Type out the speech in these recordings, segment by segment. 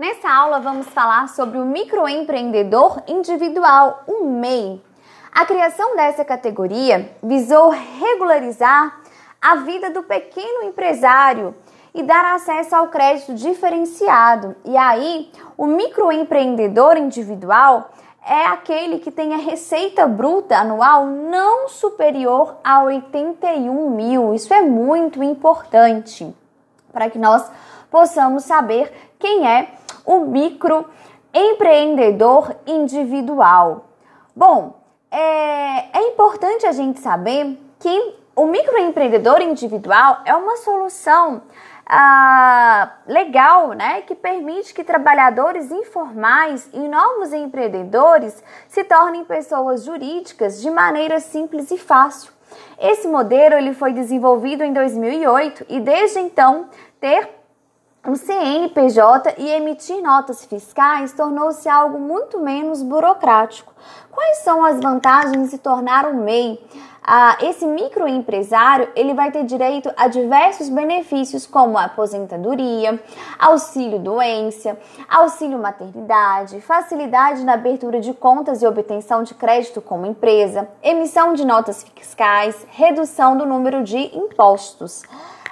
Nessa aula vamos falar sobre o microempreendedor individual, o MEI. A criação dessa categoria visou regularizar a vida do pequeno empresário e dar acesso ao crédito diferenciado. E aí, o microempreendedor individual é aquele que tem a receita bruta anual não superior a 81 mil. Isso é muito importante para que nós possamos saber quem é o microempreendedor individual. Bom, é, é importante a gente saber que o microempreendedor individual é uma solução ah, legal, né, que permite que trabalhadores informais e novos empreendedores se tornem pessoas jurídicas de maneira simples e fácil. Esse modelo ele foi desenvolvido em 2008 e desde então ter o CNPJ e emitir notas fiscais tornou-se algo muito menos burocrático. Quais são as vantagens de tornar o MEI? Ah, esse microempresário ele vai ter direito a diversos benefícios como aposentadoria, auxílio doença, auxílio maternidade, facilidade na abertura de contas e obtenção de crédito como empresa, emissão de notas fiscais, redução do número de impostos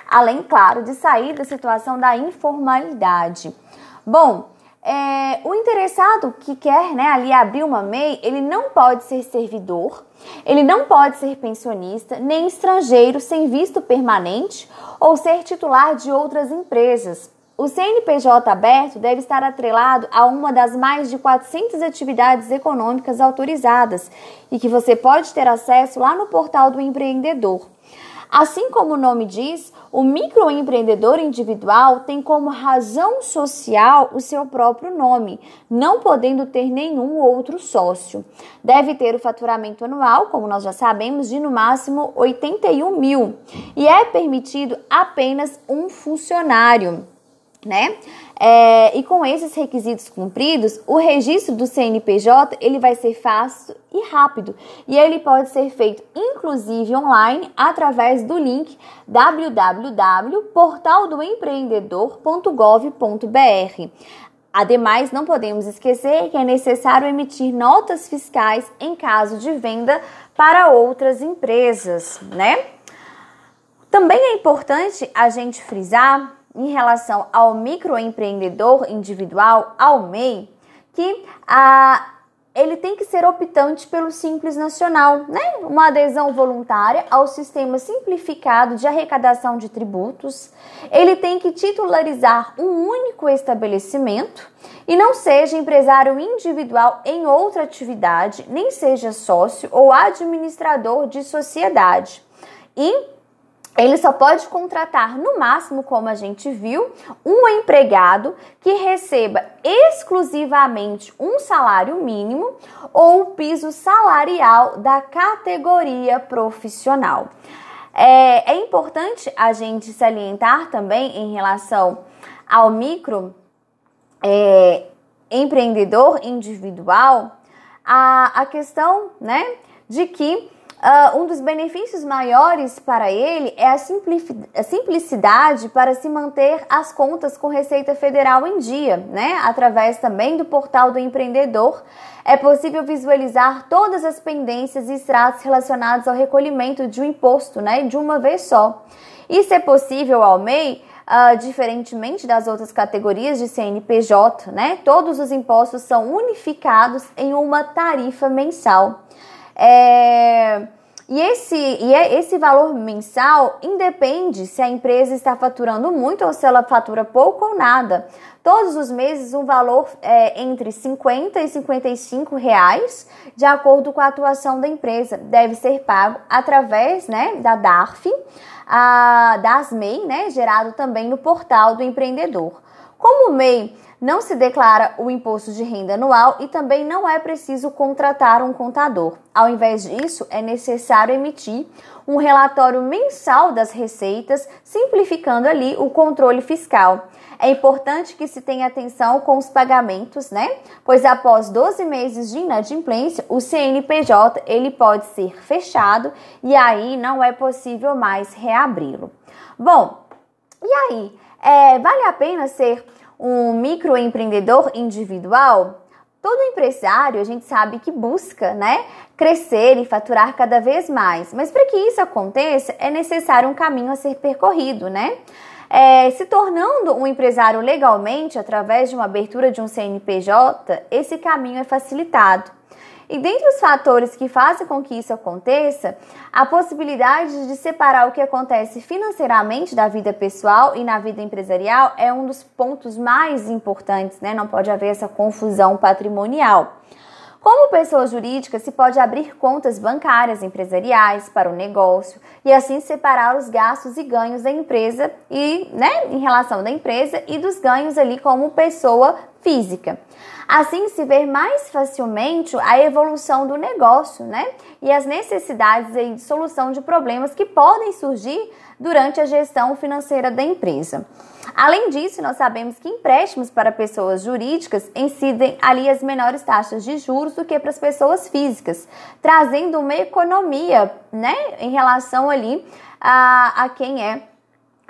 além, claro, de sair da situação da informalidade. Bom, é, o interessado que quer né, ali abrir uma MEI, ele não pode ser servidor, ele não pode ser pensionista, nem estrangeiro sem visto permanente ou ser titular de outras empresas. O CNPJ aberto deve estar atrelado a uma das mais de 400 atividades econômicas autorizadas e que você pode ter acesso lá no portal do empreendedor. Assim como o nome diz, o microempreendedor individual tem como razão social o seu próprio nome, não podendo ter nenhum outro sócio. Deve ter o faturamento anual, como nós já sabemos, de no máximo 81 mil e é permitido apenas um funcionário né? É, e com esses requisitos cumpridos, o registro do CNPJ ele vai ser fácil e rápido e ele pode ser feito inclusive online através do link www.portaldoempreendedor.gov.br. Ademais, não podemos esquecer que é necessário emitir notas fiscais em caso de venda para outras empresas, né? Também é importante a gente frisar em relação ao microempreendedor individual, ao MEI, que a ele tem que ser optante pelo Simples Nacional, né? Uma adesão voluntária ao sistema simplificado de arrecadação de tributos. Ele tem que titularizar um único estabelecimento e não seja empresário individual em outra atividade, nem seja sócio ou administrador de sociedade. E ele só pode contratar, no máximo, como a gente viu, um empregado que receba exclusivamente um salário mínimo ou o piso salarial da categoria profissional. É, é importante a gente salientar também em relação ao micro é, empreendedor individual a, a questão né, de que Uh, um dos benefícios maiores para ele é a, a, simplicidade para se manter as contas com Receita Federal em dia, né? Através também do portal do empreendedor, é possível visualizar todas as pendências e extratos relacionados ao recolhimento de um imposto, né? De uma vez só. Isso é possível ao MEI, uh, diferentemente das outras categorias de CNPJ, né? Todos os impostos são unificados em uma tarifa mensal. É, e esse, e é, esse valor mensal independe se a empresa está faturando muito ou se ela fatura pouco ou nada. Todos os meses um valor é, entre 50 e 55 reais, de acordo com a atuação da empresa, deve ser pago através né, da DARF, a, das MEI, né, gerado também no portal do empreendedor. Como o MEI não se declara o imposto de renda anual e também não é preciso contratar um contador. Ao invés disso, é necessário emitir um relatório mensal das receitas, simplificando ali o controle fiscal. É importante que se tenha atenção com os pagamentos, né? Pois após 12 meses de inadimplência, o CNPJ ele pode ser fechado e aí não é possível mais reabri-lo. Bom, e aí? É, vale a pena ser um microempreendedor individual, todo empresário a gente sabe que busca, né, crescer e faturar cada vez mais. Mas para que isso aconteça, é necessário um caminho a ser percorrido, né? É, se tornando um empresário legalmente através de uma abertura de um CNPJ, esse caminho é facilitado. E dentre os fatores que fazem com que isso aconteça, a possibilidade de separar o que acontece financeiramente da vida pessoal e na vida empresarial é um dos pontos mais importantes, né? Não pode haver essa confusão patrimonial. Como pessoa jurídica, se pode abrir contas bancárias empresariais para o negócio e assim separar os gastos e ganhos da empresa e, né, em relação da empresa e dos ganhos ali como pessoa física. Assim se vê mais facilmente a evolução do negócio, né? E as necessidades de solução de problemas que podem surgir durante a gestão financeira da empresa. Além disso, nós sabemos que empréstimos para pessoas jurídicas incidem ali as menores taxas de juros do que para as pessoas físicas, trazendo uma economia, né, em relação ali a, a quem é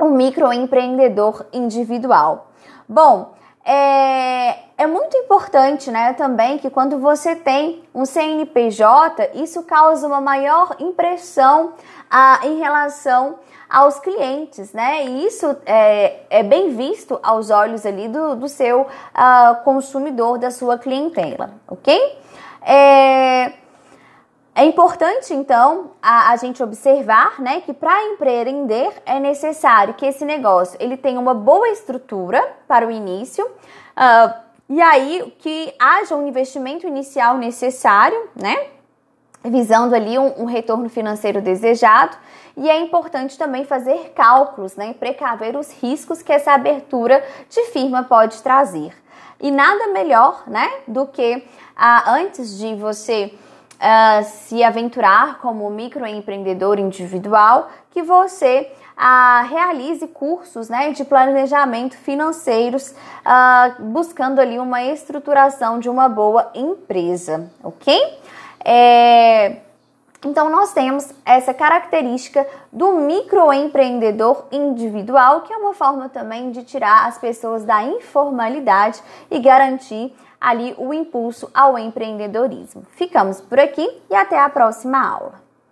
um microempreendedor individual. Bom, é, é muito importante, né, também que quando você tem um CNPJ, isso causa uma maior impressão ah, em relação aos clientes, né? E isso é, é bem visto aos olhos ali do, do seu ah, consumidor, da sua clientela, ok? É, é importante, então, a, a, gente observar né, que para empreender é necessário que esse negócio ele tenha uma boa estrutura para o início, uh, e aí que haja um investimento inicial necessário, né? Visando ali um, um retorno financeiro desejado, e é importante também fazer cálculos, né? Precaver os riscos que essa abertura de firma pode trazer. E nada melhor, né, do que uh, antes de você uh, se aventurar como microempreendedor individual, que você uh, realize cursos né, de planejamento financeiros, uh, buscando ali uma estruturação de uma boa empresa, ok? É, então, nós temos essa característica do microempreendedor individual, que é uma forma também de tirar as pessoas da informalidade e garantir ali o impulso ao empreendedorismo. Ficamos por aqui e até a próxima aula.